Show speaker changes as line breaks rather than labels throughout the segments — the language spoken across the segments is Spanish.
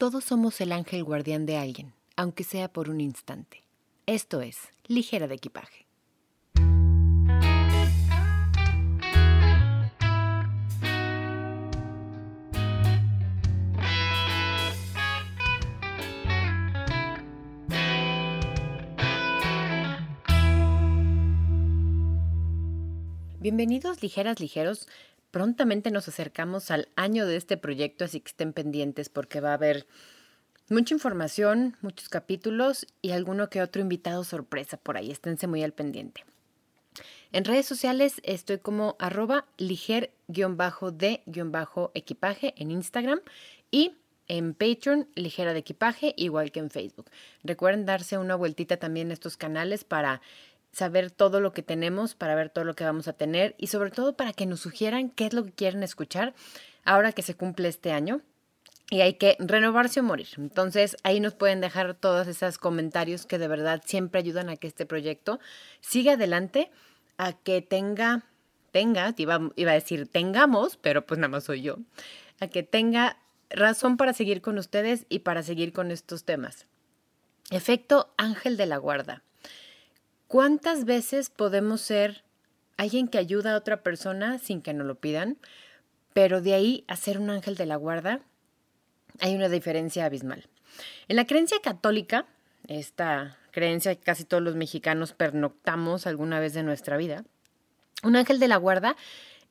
Todos somos el ángel guardián de alguien, aunque sea por un instante. Esto es Ligera de Equipaje. Bienvenidos ligeras, ligeros. Prontamente nos acercamos al año de este proyecto, así que estén pendientes porque va a haber mucha información, muchos capítulos y alguno que otro invitado sorpresa por ahí. Esténse muy al pendiente. En redes sociales estoy como arroba liger-de-equipaje en Instagram y en Patreon, Ligera de Equipaje, igual que en Facebook. Recuerden darse una vueltita también a estos canales para saber todo lo que tenemos, para ver todo lo que vamos a tener y sobre todo para que nos sugieran qué es lo que quieren escuchar ahora que se cumple este año. Y hay que renovarse o morir. Entonces ahí nos pueden dejar todos esos comentarios que de verdad siempre ayudan a que este proyecto siga adelante, a que tenga, tenga, iba, iba a decir tengamos, pero pues nada más soy yo, a que tenga razón para seguir con ustedes y para seguir con estos temas. Efecto ángel de la guarda. ¿Cuántas veces podemos ser alguien que ayuda a otra persona sin que nos lo pidan? Pero de ahí a ser un ángel de la guarda hay una diferencia abismal. En la creencia católica, esta creencia que casi todos los mexicanos pernoctamos alguna vez de nuestra vida, un ángel de la guarda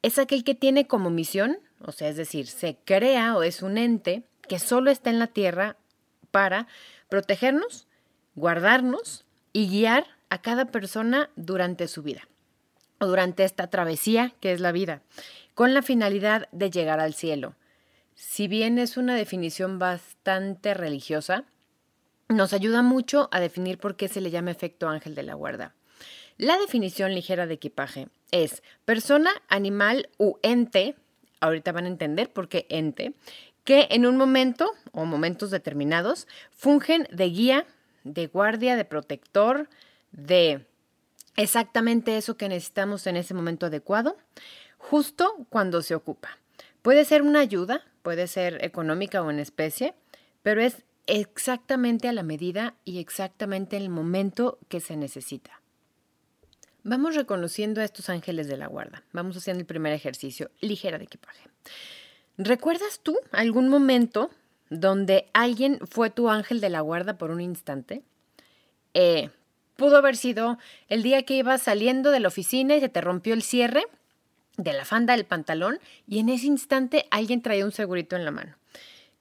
es aquel que tiene como misión, o sea, es decir, se crea o es un ente que solo está en la tierra para protegernos, guardarnos y guiar a cada persona durante su vida o durante esta travesía que es la vida, con la finalidad de llegar al cielo. Si bien es una definición bastante religiosa, nos ayuda mucho a definir por qué se le llama efecto ángel de la guarda. La definición ligera de equipaje es persona, animal u ente, ahorita van a entender por qué ente, que en un momento o momentos determinados fungen de guía, de guardia, de protector, de exactamente eso que necesitamos en ese momento adecuado, justo cuando se ocupa. Puede ser una ayuda, puede ser económica o en especie, pero es exactamente a la medida y exactamente en el momento que se necesita. Vamos reconociendo a estos ángeles de la guarda. Vamos haciendo el primer ejercicio, ligera de equipaje. ¿Recuerdas tú algún momento donde alguien fue tu ángel de la guarda por un instante? Eh, Pudo haber sido el día que ibas saliendo de la oficina y se te rompió el cierre de la fanda del pantalón y en ese instante alguien traía un segurito en la mano.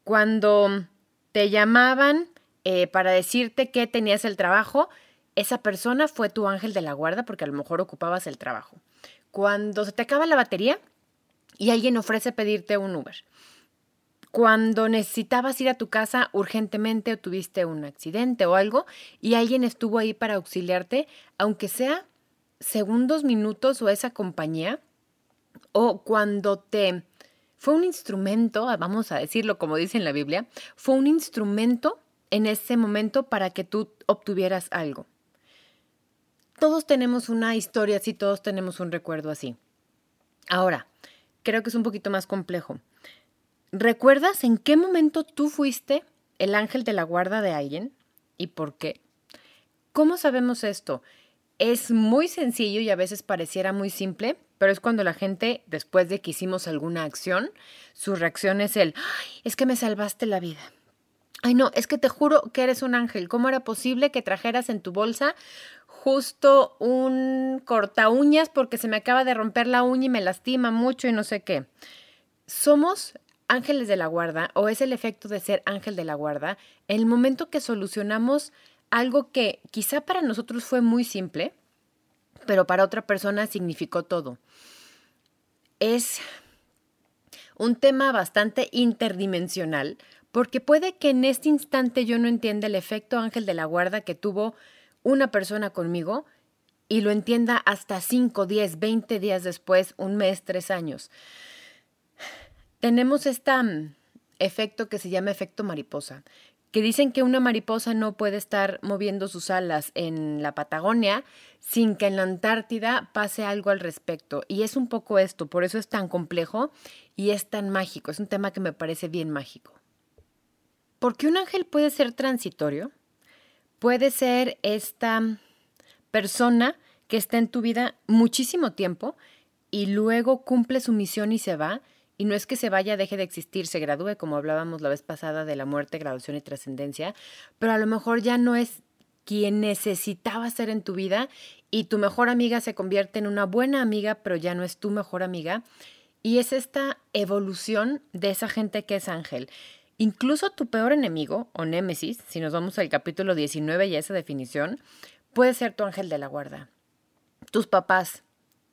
Cuando te llamaban eh, para decirte que tenías el trabajo, esa persona fue tu ángel de la guarda porque a lo mejor ocupabas el trabajo. Cuando se te acaba la batería y alguien ofrece pedirte un Uber cuando necesitabas ir a tu casa urgentemente o tuviste un accidente o algo y alguien estuvo ahí para auxiliarte, aunque sea segundos, minutos o esa compañía, o cuando te fue un instrumento, vamos a decirlo como dice en la Biblia, fue un instrumento en ese momento para que tú obtuvieras algo. Todos tenemos una historia así, todos tenemos un recuerdo así. Ahora, creo que es un poquito más complejo. ¿Recuerdas en qué momento tú fuiste el ángel de la guarda de alguien y por qué? ¿Cómo sabemos esto? Es muy sencillo y a veces pareciera muy simple, pero es cuando la gente, después de que hicimos alguna acción, su reacción es el, Ay, es que me salvaste la vida. Ay, no, es que te juro que eres un ángel. ¿Cómo era posible que trajeras en tu bolsa justo un corta uñas porque se me acaba de romper la uña y me lastima mucho y no sé qué? Somos ángeles de la guarda o es el efecto de ser ángel de la guarda el momento que solucionamos algo que quizá para nosotros fue muy simple, pero para otra persona significó todo. Es un tema bastante interdimensional porque puede que en este instante yo no entienda el efecto ángel de la guarda que tuvo una persona conmigo y lo entienda hasta 5, 10, 20 días después, un mes, tres años. Tenemos este efecto que se llama efecto mariposa, que dicen que una mariposa no puede estar moviendo sus alas en la Patagonia sin que en la Antártida pase algo al respecto. Y es un poco esto, por eso es tan complejo y es tan mágico. Es un tema que me parece bien mágico. Porque un ángel puede ser transitorio, puede ser esta persona que está en tu vida muchísimo tiempo y luego cumple su misión y se va. Y no es que se vaya, deje de existir, se gradúe, como hablábamos la vez pasada de la muerte, graduación y trascendencia, pero a lo mejor ya no es quien necesitaba ser en tu vida y tu mejor amiga se convierte en una buena amiga, pero ya no es tu mejor amiga. Y es esta evolución de esa gente que es ángel. Incluso tu peor enemigo o némesis, si nos vamos al capítulo 19 y a esa definición, puede ser tu ángel de la guarda. Tus papás,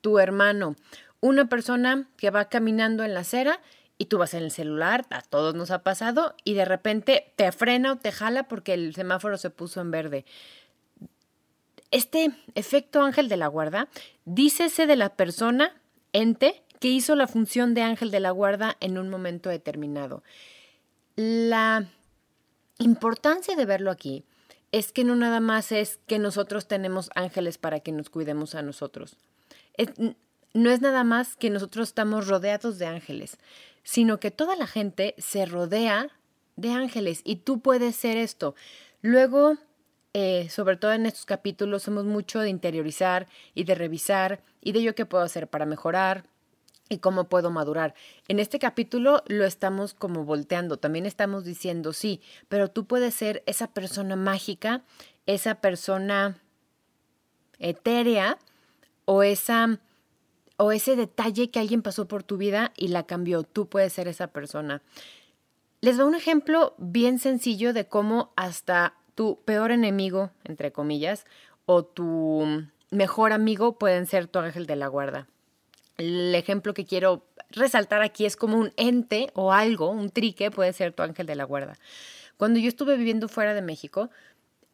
tu hermano, una persona que va caminando en la acera y tú vas en el celular, a todos nos ha pasado, y de repente te frena o te jala porque el semáforo se puso en verde. Este efecto ángel de la guarda, dícese de la persona, ente, que hizo la función de ángel de la guarda en un momento determinado. La importancia de verlo aquí es que no nada más es que nosotros tenemos ángeles para que nos cuidemos a nosotros. No es nada más que nosotros estamos rodeados de ángeles, sino que toda la gente se rodea de ángeles y tú puedes ser esto. Luego, eh, sobre todo en estos capítulos, somos mucho de interiorizar y de revisar y de yo qué puedo hacer para mejorar, y cómo puedo madurar. En este capítulo lo estamos como volteando, también estamos diciendo, sí, pero tú puedes ser esa persona mágica, esa persona etérea o esa o ese detalle que alguien pasó por tu vida y la cambió, tú puedes ser esa persona. Les doy un ejemplo bien sencillo de cómo hasta tu peor enemigo, entre comillas, o tu mejor amigo pueden ser tu ángel de la guarda. El ejemplo que quiero resaltar aquí es como un ente o algo, un trique, puede ser tu ángel de la guarda. Cuando yo estuve viviendo fuera de México,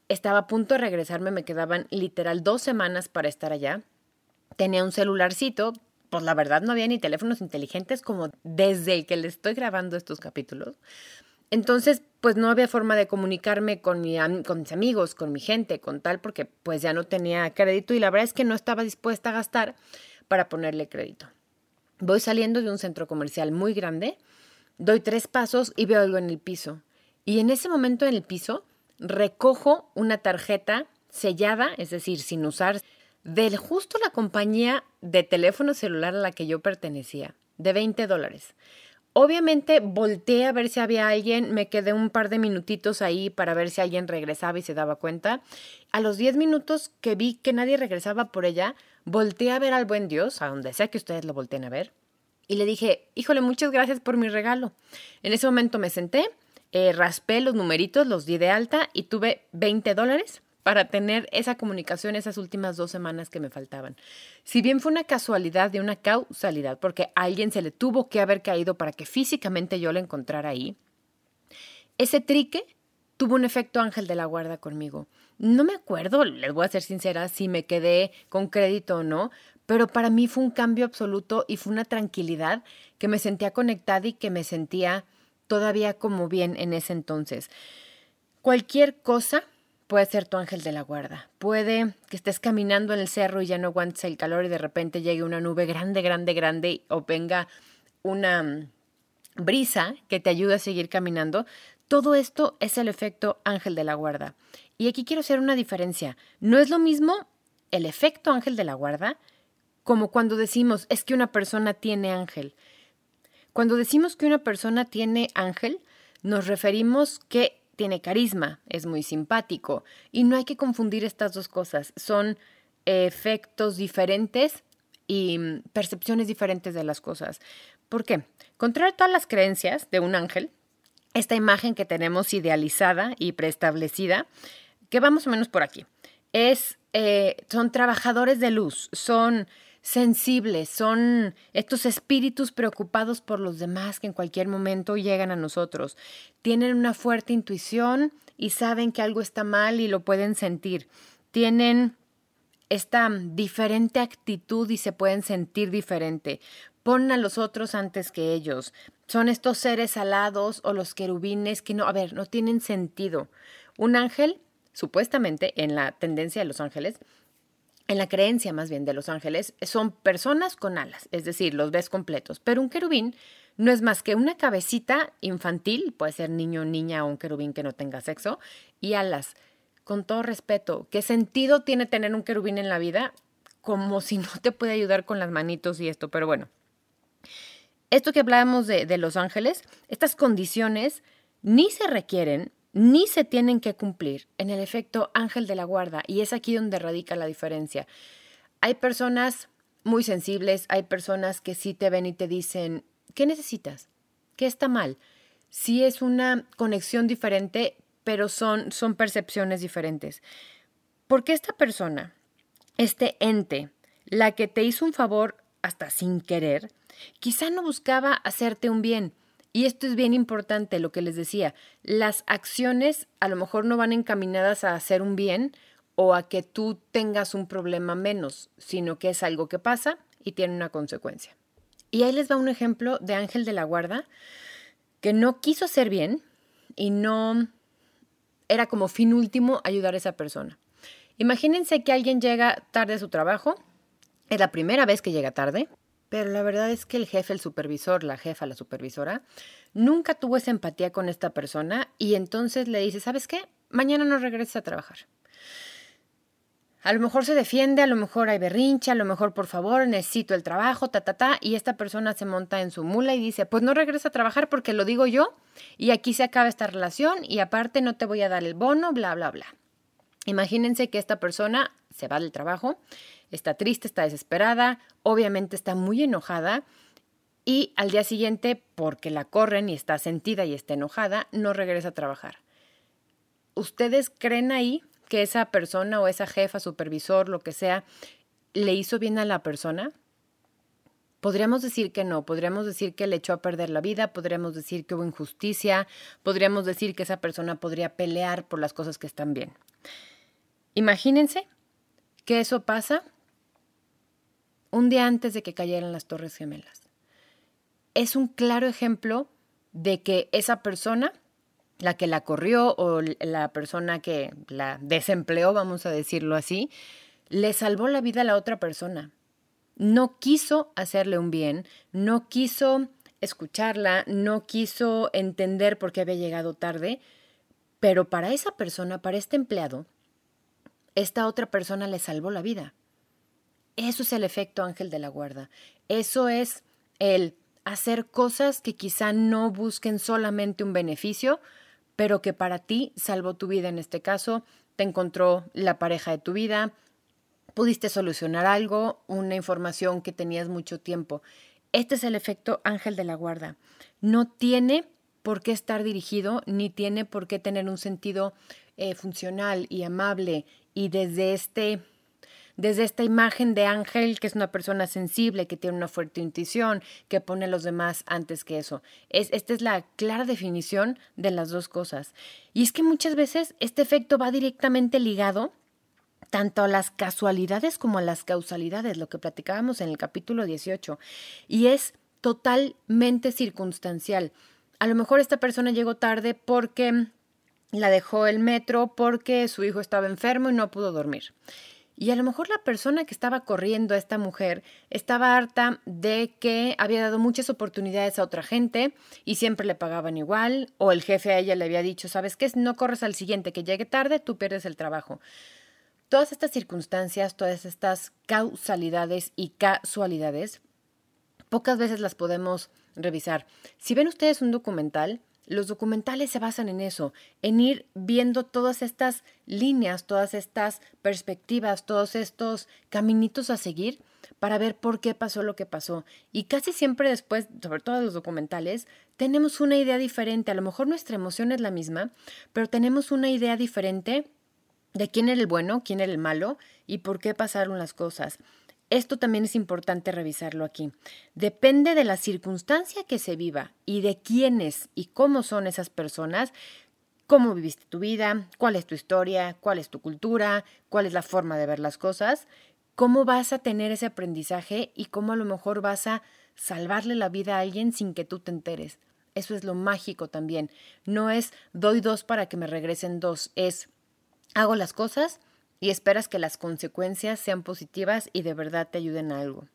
estaba a punto de regresarme, me quedaban literal dos semanas para estar allá. Tenía un celularcito, pues la verdad no había ni teléfonos inteligentes como desde el que le estoy grabando estos capítulos. Entonces, pues no había forma de comunicarme con, mi, con mis amigos, con mi gente, con tal, porque pues ya no tenía crédito y la verdad es que no estaba dispuesta a gastar para ponerle crédito. Voy saliendo de un centro comercial muy grande, doy tres pasos y veo algo en el piso. Y en ese momento en el piso recojo una tarjeta sellada, es decir, sin usar, de justo la compañía de teléfono celular a la que yo pertenecía, de 20 dólares. Obviamente volteé a ver si había alguien, me quedé un par de minutitos ahí para ver si alguien regresaba y se daba cuenta. A los 10 minutos que vi que nadie regresaba por ella, volteé a ver al buen Dios, a donde sea que ustedes lo volteen a ver, y le dije, híjole, muchas gracias por mi regalo. En ese momento me senté, eh, raspé los numeritos, los di de alta y tuve 20 dólares para tener esa comunicación esas últimas dos semanas que me faltaban. Si bien fue una casualidad de una causalidad, porque a alguien se le tuvo que haber caído para que físicamente yo la encontrara ahí, ese trique tuvo un efecto ángel de la guarda conmigo. No me acuerdo, les voy a ser sincera, si me quedé con crédito o no, pero para mí fue un cambio absoluto y fue una tranquilidad que me sentía conectada y que me sentía todavía como bien en ese entonces. Cualquier cosa puede ser tu ángel de la guarda. Puede que estés caminando en el cerro y ya no aguantes el calor y de repente llegue una nube grande, grande, grande o venga una mm, brisa que te ayude a seguir caminando. Todo esto es el efecto ángel de la guarda. Y aquí quiero hacer una diferencia. No es lo mismo el efecto ángel de la guarda como cuando decimos es que una persona tiene ángel. Cuando decimos que una persona tiene ángel, nos referimos que tiene carisma, es muy simpático y no hay que confundir estas dos cosas. Son efectos diferentes y mm, percepciones diferentes de las cosas. ¿Por qué? Contrario a todas las creencias de un ángel, esta imagen que tenemos idealizada y preestablecida, que vamos o menos por aquí, es, eh, son trabajadores de luz, son sensibles, son estos espíritus preocupados por los demás que en cualquier momento llegan a nosotros. Tienen una fuerte intuición y saben que algo está mal y lo pueden sentir. Tienen esta diferente actitud y se pueden sentir diferente. Ponen a los otros antes que ellos. Son estos seres alados o los querubines que no, a ver, no tienen sentido. Un ángel, supuestamente en la tendencia de los ángeles, en la creencia más bien de los ángeles, son personas con alas, es decir, los ves completos. Pero un querubín no es más que una cabecita infantil, puede ser niño, niña o un querubín que no tenga sexo, y alas. Con todo respeto, ¿qué sentido tiene tener un querubín en la vida? Como si no te puede ayudar con las manitos y esto, pero bueno. Esto que hablábamos de, de los ángeles, estas condiciones ni se requieren ni se tienen que cumplir en el efecto ángel de la guarda y es aquí donde radica la diferencia. Hay personas muy sensibles, hay personas que sí te ven y te dicen, ¿qué necesitas? ¿Qué está mal? Sí es una conexión diferente, pero son, son percepciones diferentes. Porque esta persona, este ente, la que te hizo un favor hasta sin querer, quizá no buscaba hacerte un bien, y esto es bien importante, lo que les decía, las acciones a lo mejor no van encaminadas a hacer un bien o a que tú tengas un problema menos, sino que es algo que pasa y tiene una consecuencia. Y ahí les va un ejemplo de Ángel de la Guarda que no quiso hacer bien y no era como fin último ayudar a esa persona. Imagínense que alguien llega tarde a su trabajo, es la primera vez que llega tarde, pero la verdad es que el jefe, el supervisor, la jefa, la supervisora, nunca tuvo esa empatía con esta persona y entonces le dice, ¿sabes qué? Mañana no regreses a trabajar. A lo mejor se defiende, a lo mejor hay berrincha, a lo mejor por favor necesito el trabajo, ta, ta, ta, y esta persona se monta en su mula y dice, pues no regresa a trabajar porque lo digo yo y aquí se acaba esta relación y aparte no te voy a dar el bono, bla, bla, bla. Imagínense que esta persona se va del trabajo está triste, está desesperada, obviamente está muy enojada y al día siguiente, porque la corren y está sentida y está enojada, no regresa a trabajar. ¿Ustedes creen ahí que esa persona o esa jefa, supervisor, lo que sea, le hizo bien a la persona? Podríamos decir que no, podríamos decir que le echó a perder la vida, podríamos decir que hubo injusticia, podríamos decir que esa persona podría pelear por las cosas que están bien. Imagínense que eso pasa un día antes de que cayeran las Torres Gemelas. Es un claro ejemplo de que esa persona, la que la corrió o la persona que la desempleó, vamos a decirlo así, le salvó la vida a la otra persona. No quiso hacerle un bien, no quiso escucharla, no quiso entender por qué había llegado tarde, pero para esa persona, para este empleado, esta otra persona le salvó la vida. Eso es el efecto ángel de la guarda. Eso es el hacer cosas que quizá no busquen solamente un beneficio, pero que para ti salvó tu vida en este caso, te encontró la pareja de tu vida, pudiste solucionar algo, una información que tenías mucho tiempo. Este es el efecto ángel de la guarda. No tiene por qué estar dirigido, ni tiene por qué tener un sentido eh, funcional y amable y desde este desde esta imagen de ángel, que es una persona sensible, que tiene una fuerte intuición, que pone a los demás antes que eso. Es, esta es la clara definición de las dos cosas. Y es que muchas veces este efecto va directamente ligado tanto a las casualidades como a las causalidades, lo que platicábamos en el capítulo 18. Y es totalmente circunstancial. A lo mejor esta persona llegó tarde porque la dejó el metro, porque su hijo estaba enfermo y no pudo dormir. Y a lo mejor la persona que estaba corriendo a esta mujer estaba harta de que había dado muchas oportunidades a otra gente y siempre le pagaban igual, o el jefe a ella le había dicho, sabes qué, no corres al siguiente que llegue tarde, tú pierdes el trabajo. todas estas circunstancias, todas estas causalidades y casualidades, pocas veces las podemos revisar. Si ven ustedes un documental, los documentales se basan en eso, en ir viendo todas estas líneas, todas estas perspectivas, todos estos caminitos a seguir para ver por qué pasó lo que pasó. Y casi siempre después, sobre todo los documentales, tenemos una idea diferente. A lo mejor nuestra emoción es la misma, pero tenemos una idea diferente de quién era el bueno, quién era el malo y por qué pasaron las cosas. Esto también es importante revisarlo aquí. Depende de la circunstancia que se viva y de quiénes y cómo son esas personas, cómo viviste tu vida, cuál es tu historia, cuál es tu cultura, cuál es la forma de ver las cosas, cómo vas a tener ese aprendizaje y cómo a lo mejor vas a salvarle la vida a alguien sin que tú te enteres. Eso es lo mágico también. No es doy dos para que me regresen dos, es hago las cosas y esperas que las consecuencias sean positivas y de verdad te ayuden a algo.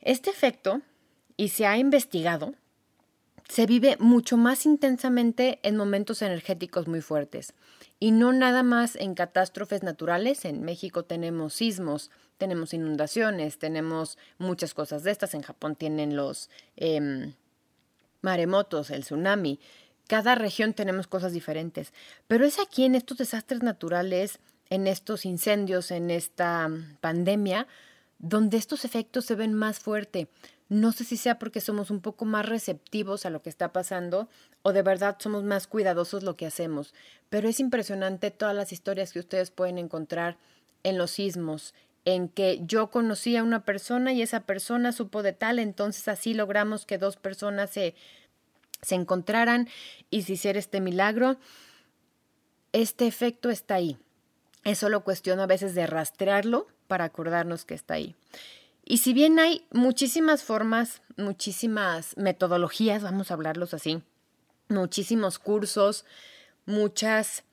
Este efecto, y se ha investigado, se vive mucho más intensamente en momentos energéticos muy fuertes y no nada más en catástrofes naturales. En México tenemos sismos, tenemos inundaciones, tenemos muchas cosas de estas. En Japón tienen los em, maremotos, el tsunami. Cada región tenemos cosas diferentes, pero es aquí en estos desastres naturales en estos incendios, en esta mm, pandemia, donde estos efectos se ven más fuerte. No sé si sea porque somos un poco más receptivos a lo que está pasando o de verdad somos más cuidadosos lo que hacemos, pero es impresionante todas las historias que ustedes pueden encontrar en los sismos, en que yo conocí a una persona y esa persona supo de tal, entonces así logramos que dos personas se, se encontraran y se hiciera este milagro. Este efecto está ahí. Es solo cuestión a veces de rastrearlo para acordarnos que está ahí. Y si bien hay muchísimas formas, muchísimas metodologías, vamos a hablarlos así, muchísimos cursos, muchas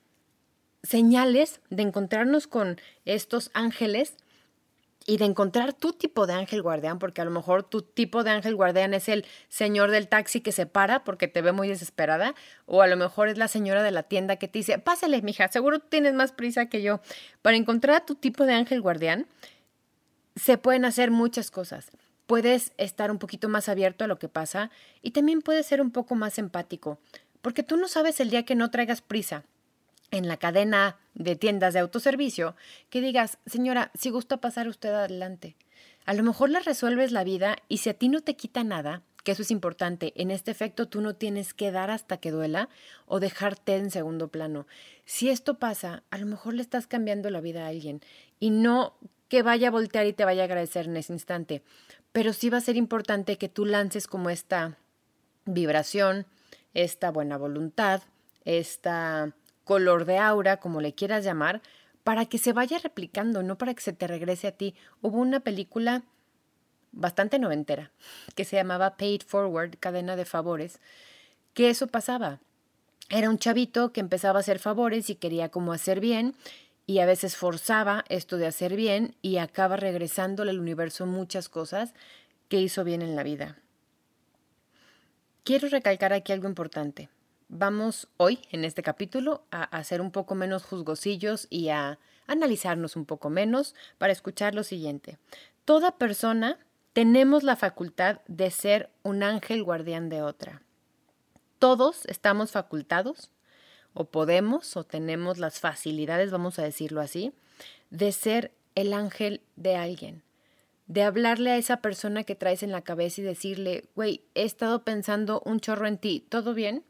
señales de encontrarnos con estos ángeles, y de encontrar tu tipo de ángel guardián, porque a lo mejor tu tipo de ángel guardián es el señor del taxi que se para porque te ve muy desesperada, o a lo mejor es la señora de la tienda que te dice, pásale, mija, seguro tienes más prisa que yo. Para encontrar a tu tipo de ángel guardián, se pueden hacer muchas cosas. Puedes estar un poquito más abierto a lo que pasa y también puedes ser un poco más empático, porque tú no sabes el día que no traigas prisa en la cadena de tiendas de autoservicio que digas, señora, si gusta pasar usted adelante. A lo mejor le resuelves la vida y si a ti no te quita nada, que eso es importante, en este efecto tú no tienes que dar hasta que duela o dejarte en segundo plano. Si esto pasa, a lo mejor le estás cambiando la vida a alguien y no que vaya a voltear y te vaya a agradecer en ese instante, pero sí va a ser importante que tú lances como esta vibración, esta buena voluntad, esta color de aura, como le quieras llamar, para que se vaya replicando, no para que se te regrese a ti. Hubo una película bastante noventera que se llamaba Paid Forward, cadena de favores, que eso pasaba. Era un chavito que empezaba a hacer favores y quería como hacer bien y a veces forzaba esto de hacer bien y acaba regresándole al universo muchas cosas que hizo bien en la vida. Quiero recalcar aquí algo importante vamos hoy, en este capítulo, a hacer un poco menos juzgosillos y a analizarnos un poco menos para escuchar lo siguiente. Toda persona tenemos la facultad de ser un ángel guardián de otra. Todos estamos facultados, o podemos, o tenemos las facilidades, vamos a decirlo así, de ser el ángel de alguien, de hablarle a esa persona que traes en la cabeza y decirle, güey, he estado pensando un chorro en ti, ¿todo bien?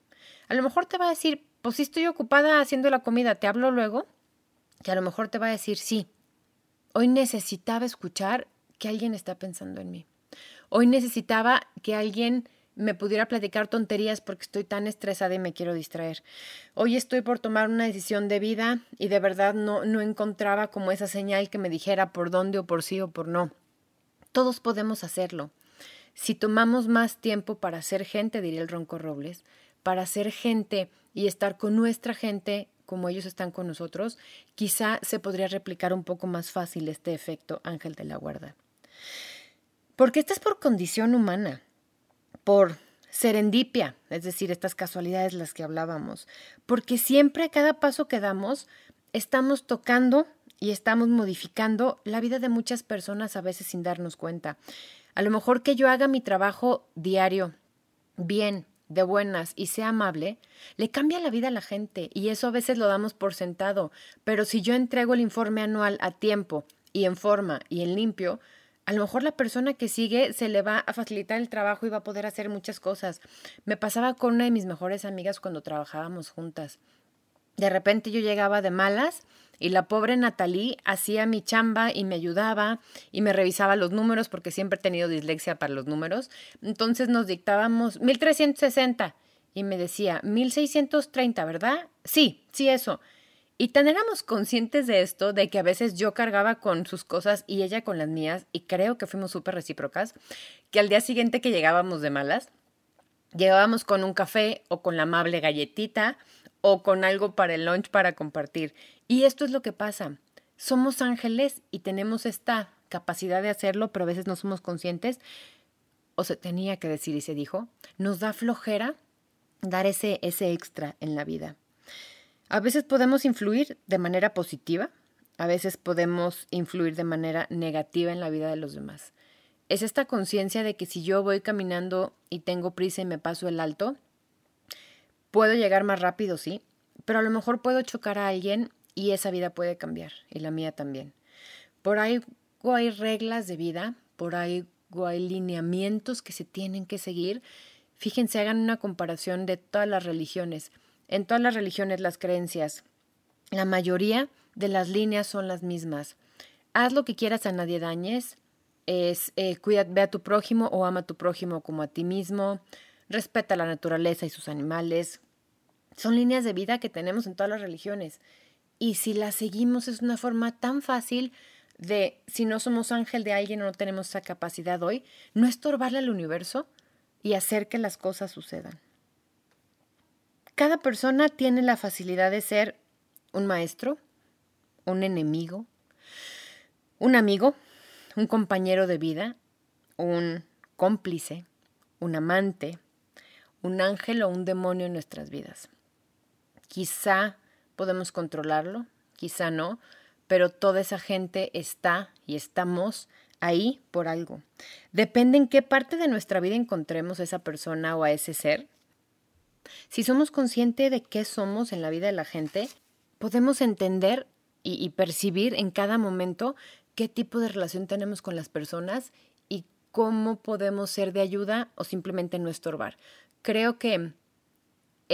A lo mejor te va a decir, pues sí estoy ocupada haciendo la comida, te hablo luego. Que a lo mejor te va a decir, sí, hoy necesitaba escuchar que alguien está pensando en mí. Hoy necesitaba que alguien me pudiera platicar tonterías porque estoy tan estresada y me quiero distraer. Hoy estoy por tomar una decisión de vida y de verdad no, no encontraba como esa señal que me dijera por dónde o por sí o por no. Todos podemos hacerlo. Si tomamos más tiempo para ser gente, diría el Ronco Robles, para ser gente y estar con nuestra gente como ellos están con nosotros, quizá se podría replicar un poco más fácil este efecto ángel de la guarda. Porque esta es por condición humana, por serendipia, es decir, estas casualidades las que hablábamos, porque siempre a cada paso que damos estamos tocando y estamos modificando la vida de muchas personas a veces sin darnos cuenta. A lo mejor que yo haga mi trabajo diario bien, de buenas y sea amable, le cambia la vida a la gente y eso a veces lo damos por sentado. Pero si yo entrego el informe anual a tiempo y en forma y en limpio, a lo mejor la persona que sigue se le va a facilitar el trabajo y va a poder hacer muchas cosas. Me pasaba con una de mis mejores amigas cuando trabajábamos juntas. De repente yo llegaba de malas y la pobre Natalie hacía mi chamba y me ayudaba y me revisaba los números porque siempre he tenido dislexia para los números. Entonces nos dictábamos 1360 y me decía 1630, ¿verdad? Sí, sí, eso. Y tan éramos conscientes de esto, de que a veces yo cargaba con sus cosas y ella con las mías, y creo que fuimos súper recíprocas, que al día siguiente que llegábamos de malas, llegábamos con un café o con la amable galletita o con algo para el lunch para compartir. Y esto es lo que pasa. Somos ángeles y tenemos esta capacidad de hacerlo, pero a veces no somos conscientes, o se tenía que decir y se dijo, nos da flojera dar ese, ese extra en la vida. A veces podemos influir de manera positiva, a veces podemos influir de manera negativa en la vida de los demás. Es esta conciencia de que si yo voy caminando y tengo prisa y me paso el alto, Puedo llegar más rápido, sí, pero a lo mejor puedo chocar a alguien y esa vida puede cambiar, y la mía también. Por ahí hay reglas de vida, por ahí hay lineamientos que se tienen que seguir. Fíjense, hagan una comparación de todas las religiones. En todas las religiones, las creencias, la mayoría de las líneas son las mismas. Haz lo que quieras a nadie dañes, es eh, cuida, ve a tu prójimo o ama a tu prójimo como a ti mismo, respeta la naturaleza y sus animales. Son líneas de vida que tenemos en todas las religiones. Y si las seguimos es una forma tan fácil de, si no somos ángel de alguien o no tenemos esa capacidad hoy, no estorbarle al universo y hacer que las cosas sucedan. Cada persona tiene la facilidad de ser un maestro, un enemigo, un amigo, un compañero de vida, un cómplice, un amante, un ángel o un demonio en nuestras vidas. Quizá podemos controlarlo, quizá no, pero toda esa gente está y estamos ahí por algo. Depende en qué parte de nuestra vida encontremos a esa persona o a ese ser. Si somos conscientes de qué somos en la vida de la gente, podemos entender y, y percibir en cada momento qué tipo de relación tenemos con las personas y cómo podemos ser de ayuda o simplemente no estorbar. Creo que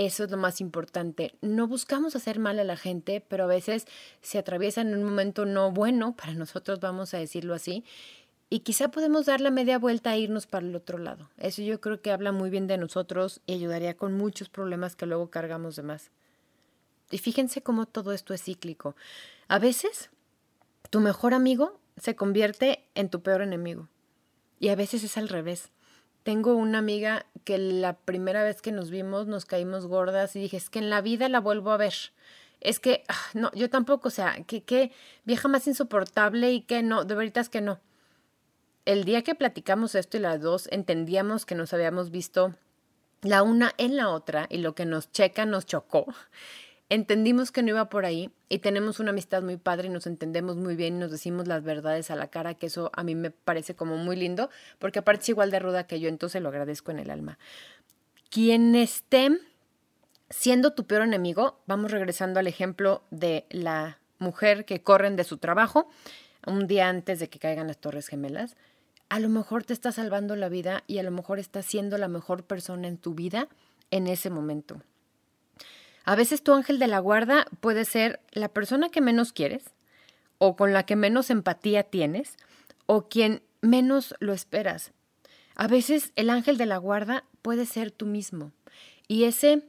eso es lo más importante. No buscamos hacer mal a la gente, pero a veces se atraviesa en un momento no bueno para nosotros, vamos a decirlo así, y quizá podemos dar la media vuelta e irnos para el otro lado. Eso yo creo que habla muy bien de nosotros y ayudaría con muchos problemas que luego cargamos de más. Y fíjense cómo todo esto es cíclico. A veces tu mejor amigo se convierte en tu peor enemigo. Y a veces es al revés. Tengo una amiga que la primera vez que nos vimos nos caímos gordas y dije, es que en la vida la vuelvo a ver. Es que, ah, no, yo tampoco, o sea, que qué vieja más insoportable y que no, de veritas que no. El día que platicamos esto y las dos entendíamos que nos habíamos visto la una en la otra y lo que nos checa nos chocó entendimos que no iba por ahí y tenemos una amistad muy padre y nos entendemos muy bien y nos decimos las verdades a la cara, que eso a mí me parece como muy lindo, porque aparte es igual de ruda que yo, entonces lo agradezco en el alma. Quien esté siendo tu peor enemigo, vamos regresando al ejemplo de la mujer que corren de su trabajo un día antes de que caigan las torres gemelas, a lo mejor te está salvando la vida y a lo mejor estás siendo la mejor persona en tu vida en ese momento. A veces tu ángel de la guarda puede ser la persona que menos quieres, o con la que menos empatía tienes, o quien menos lo esperas. A veces el ángel de la guarda puede ser tú mismo. Y ese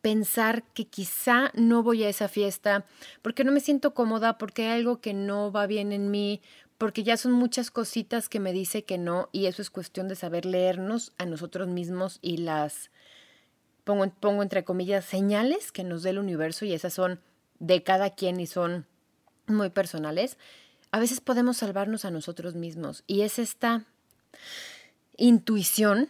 pensar que quizá no voy a esa fiesta porque no me siento cómoda, porque hay algo que no va bien en mí, porque ya son muchas cositas que me dice que no y eso es cuestión de saber leernos a nosotros mismos y las pongo, pongo entre comillas, señales que nos dé el universo y esas son de cada quien y son muy personales, a veces podemos salvarnos a nosotros mismos. Y es esta intuición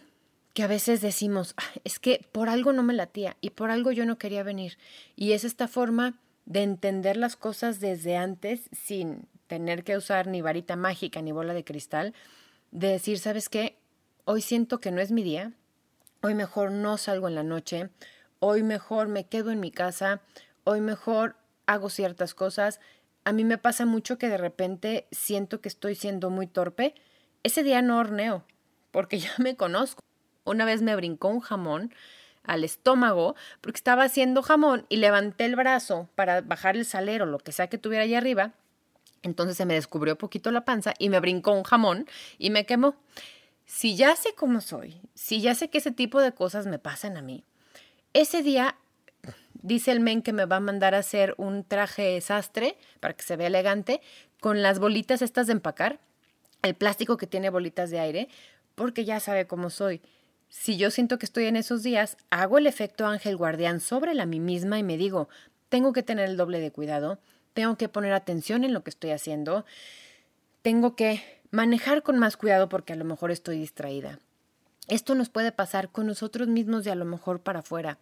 que a veces decimos, es que por algo no me latía y por algo yo no quería venir. Y es esta forma de entender las cosas desde antes sin tener que usar ni varita mágica ni bola de cristal, de decir, ¿sabes qué? Hoy siento que no es mi día, hoy mejor no salgo en la noche, hoy mejor me quedo en mi casa, hoy mejor hago ciertas cosas. A mí me pasa mucho que de repente siento que estoy siendo muy torpe. Ese día no horneo, porque ya me conozco. Una vez me brincó un jamón al estómago porque estaba haciendo jamón y levanté el brazo para bajar el salero, lo que sea que tuviera allá arriba. Entonces se me descubrió poquito la panza y me brincó un jamón y me quemó. Si ya sé cómo soy, si ya sé que ese tipo de cosas me pasan a mí, ese día dice el men que me va a mandar a hacer un traje sastre para que se vea elegante con las bolitas estas de empacar, el plástico que tiene bolitas de aire, porque ya sabe cómo soy. Si yo siento que estoy en esos días, hago el efecto ángel guardián sobre la mí misma y me digo, tengo que tener el doble de cuidado, tengo que poner atención en lo que estoy haciendo, tengo que manejar con más cuidado porque a lo mejor estoy distraída. Esto nos puede pasar con nosotros mismos y a lo mejor para afuera.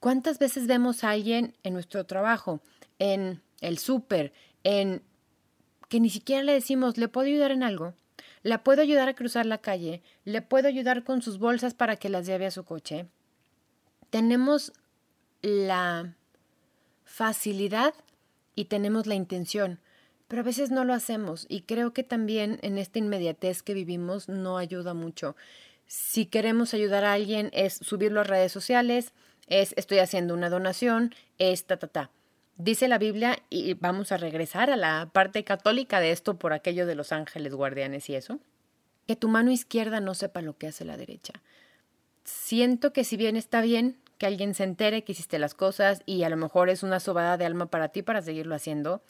¿Cuántas veces vemos a alguien en nuestro trabajo, en el súper, en que ni siquiera le decimos, ¿le puedo ayudar en algo? ¿La puedo ayudar a cruzar la calle? ¿Le puedo ayudar con sus bolsas para que las lleve a su coche? Tenemos la facilidad y tenemos la intención, pero a veces no lo hacemos y creo que también en esta inmediatez que vivimos no ayuda mucho. Si queremos ayudar a alguien es subirlo a redes sociales, es estoy haciendo una donación, es ta, ta, ta. Dice la Biblia, y vamos a regresar a la parte católica de esto por aquello de los ángeles guardianes y eso, que tu mano izquierda no sepa lo que hace la derecha. Siento que si bien está bien que alguien se entere que hiciste las cosas y a lo mejor es una sobada de alma para ti para seguirlo haciendo,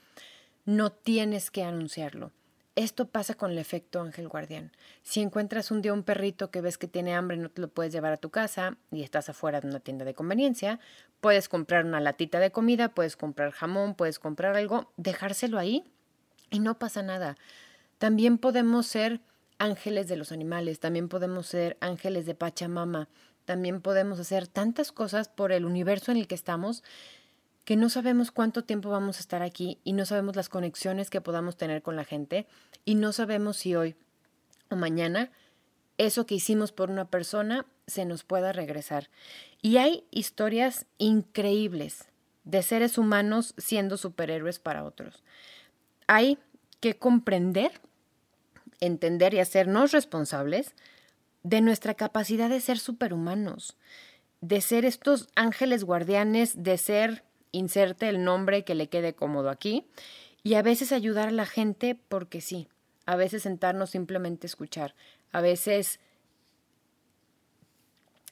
no tienes que anunciarlo. Esto pasa con el efecto ángel guardián. Si encuentras un día un perrito que ves que tiene hambre y no te lo puedes llevar a tu casa y estás afuera de una tienda de conveniencia, puedes comprar una latita de comida, puedes comprar jamón, puedes comprar algo, dejárselo ahí y no pasa nada. También podemos ser ángeles de los animales, también podemos ser ángeles de Pachamama, también podemos hacer tantas cosas por el universo en el que estamos que no sabemos cuánto tiempo vamos a estar aquí y no sabemos las conexiones que podamos tener con la gente y no sabemos si hoy o mañana eso que hicimos por una persona se nos pueda regresar. Y hay historias increíbles de seres humanos siendo superhéroes para otros. Hay que comprender, entender y hacernos responsables de nuestra capacidad de ser superhumanos, de ser estos ángeles guardianes, de ser inserte el nombre que le quede cómodo aquí y a veces ayudar a la gente porque sí, a veces sentarnos simplemente escuchar, a veces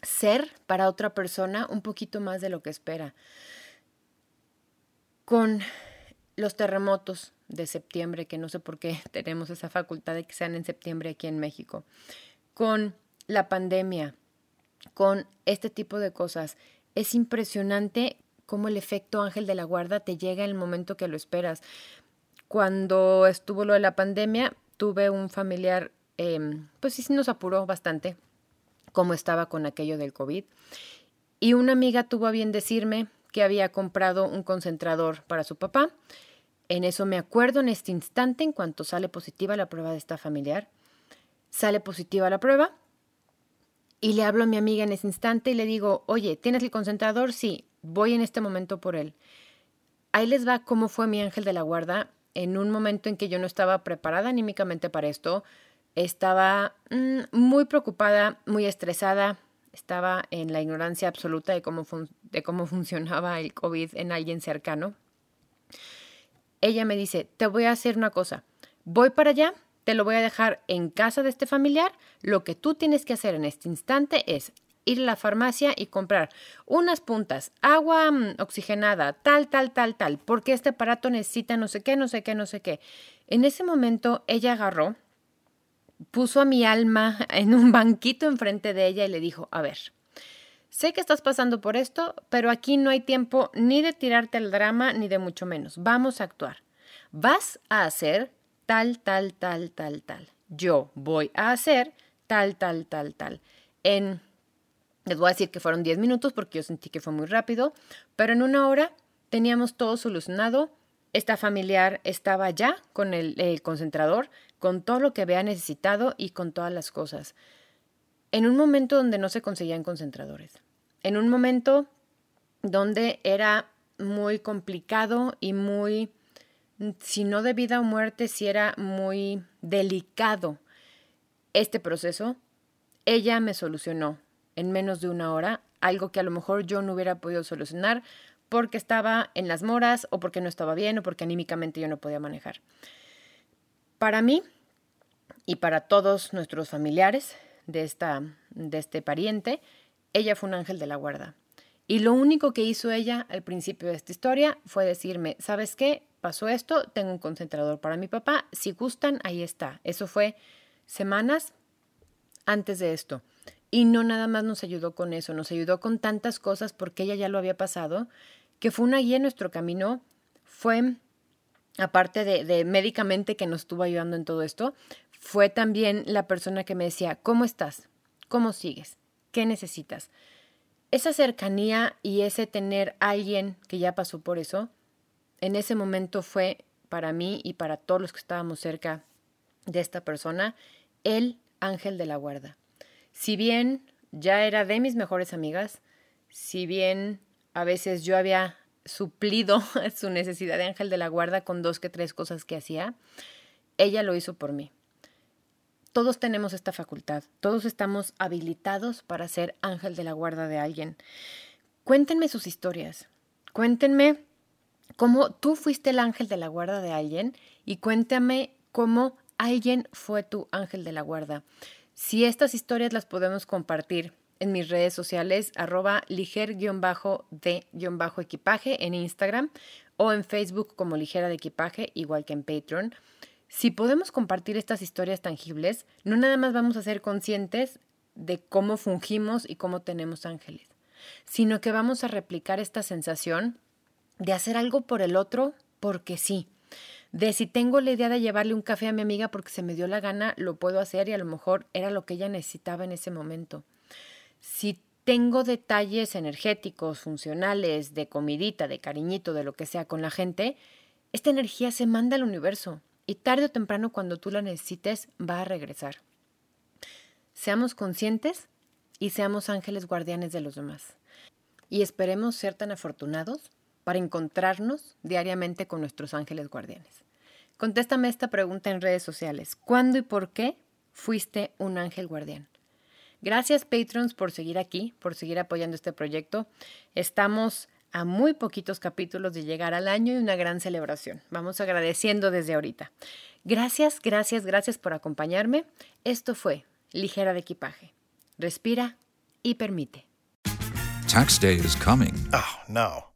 ser para otra persona un poquito más de lo que espera. Con los terremotos de septiembre, que no sé por qué tenemos esa facultad de que sean en septiembre aquí en México, con la pandemia, con este tipo de cosas, es impresionante cómo el efecto ángel de la guarda te llega en el momento que lo esperas. Cuando estuvo lo de la pandemia, tuve un familiar, em, pues sí, nos apuró bastante cómo estaba con aquello del COVID. Y una amiga tuvo a bien decirme que había comprado un concentrador para su papá. En eso me acuerdo en este instante, en cuanto sale positiva la prueba de esta familiar. Sale positiva la prueba. Y le hablo a mi amiga en ese instante y le digo, oye, ¿tienes el concentrador? Sí voy en este momento por él. Ahí les va cómo fue mi ángel de la guarda en un momento en que yo no estaba preparada anímicamente para esto. Estaba mm, muy preocupada, muy estresada, estaba en la ignorancia absoluta de cómo, de cómo funcionaba el COVID en alguien cercano. Ella me dice, te voy a hacer una cosa, voy para allá, te lo voy a dejar en casa de este familiar, lo que tú tienes que hacer en este instante es ir a la farmacia y comprar unas puntas, agua mm, oxigenada, tal, tal, tal, tal, porque este aparato necesita no sé qué, no sé qué, no sé qué. En ese momento ella agarró, puso a mi alma en un banquito enfrente de ella y le dijo, a ver, sé que estás pasando por esto, pero aquí no hay tiempo ni de tirarte el drama, ni de mucho menos. Vamos a actuar. Vas a hacer tal, tal, tal, tal, tal. Yo voy a hacer tal, tal, tal, tal. En les voy a decir que fueron 10 minutos porque yo sentí que fue muy rápido, pero en una hora teníamos todo solucionado. Esta familiar estaba ya con el, el concentrador, con todo lo que había necesitado y con todas las cosas. En un momento donde no se conseguían concentradores. En un momento donde era muy complicado y muy, si no de vida o muerte, si era muy delicado este proceso, ella me solucionó en menos de una hora algo que a lo mejor yo no hubiera podido solucionar porque estaba en las moras o porque no estaba bien o porque anímicamente yo no podía manejar. Para mí y para todos nuestros familiares de, esta, de este pariente, ella fue un ángel de la guarda. Y lo único que hizo ella al principio de esta historia fue decirme, ¿sabes qué? Pasó esto, tengo un concentrador para mi papá, si gustan, ahí está. Eso fue semanas antes de esto. Y no nada más nos ayudó con eso, nos ayudó con tantas cosas porque ella ya lo había pasado, que fue una guía en nuestro camino, fue, aparte de, de médicamente que nos estuvo ayudando en todo esto, fue también la persona que me decía, ¿cómo estás? ¿Cómo sigues? ¿Qué necesitas? Esa cercanía y ese tener alguien que ya pasó por eso, en ese momento fue para mí y para todos los que estábamos cerca de esta persona, el ángel de la guarda. Si bien ya era de mis mejores amigas, si bien a veces yo había suplido su necesidad de ángel de la guarda con dos que tres cosas que hacía, ella lo hizo por mí. Todos tenemos esta facultad, todos estamos habilitados para ser ángel de la guarda de alguien. Cuéntenme sus historias, cuéntenme cómo tú fuiste el ángel de la guarda de alguien y cuéntame cómo alguien fue tu ángel de la guarda. Si estas historias las podemos compartir en mis redes sociales, arroba liger-de-equipaje en Instagram o en Facebook como ligera de equipaje, igual que en Patreon. Si podemos compartir estas historias tangibles, no nada más vamos a ser conscientes de cómo fungimos y cómo tenemos ángeles, sino que vamos a replicar esta sensación de hacer algo por el otro porque sí, de si tengo la idea de llevarle un café a mi amiga porque se me dio la gana, lo puedo hacer y a lo mejor era lo que ella necesitaba en ese momento. Si tengo detalles energéticos, funcionales, de comidita, de cariñito, de lo que sea con la gente, esta energía se manda al universo y tarde o temprano cuando tú la necesites va a regresar. Seamos conscientes y seamos ángeles guardianes de los demás. Y esperemos ser tan afortunados para encontrarnos diariamente con nuestros ángeles guardianes. Contéstame esta pregunta en redes sociales. ¿Cuándo y por qué fuiste un ángel guardián? Gracias patrons por seguir aquí, por seguir apoyando este proyecto. Estamos a muy poquitos capítulos de llegar al año y una gran celebración. Vamos agradeciendo desde ahorita. Gracias, gracias, gracias por acompañarme. Esto fue Ligera de Equipaje. Respira y permite.
Tax day is coming.
Oh, no.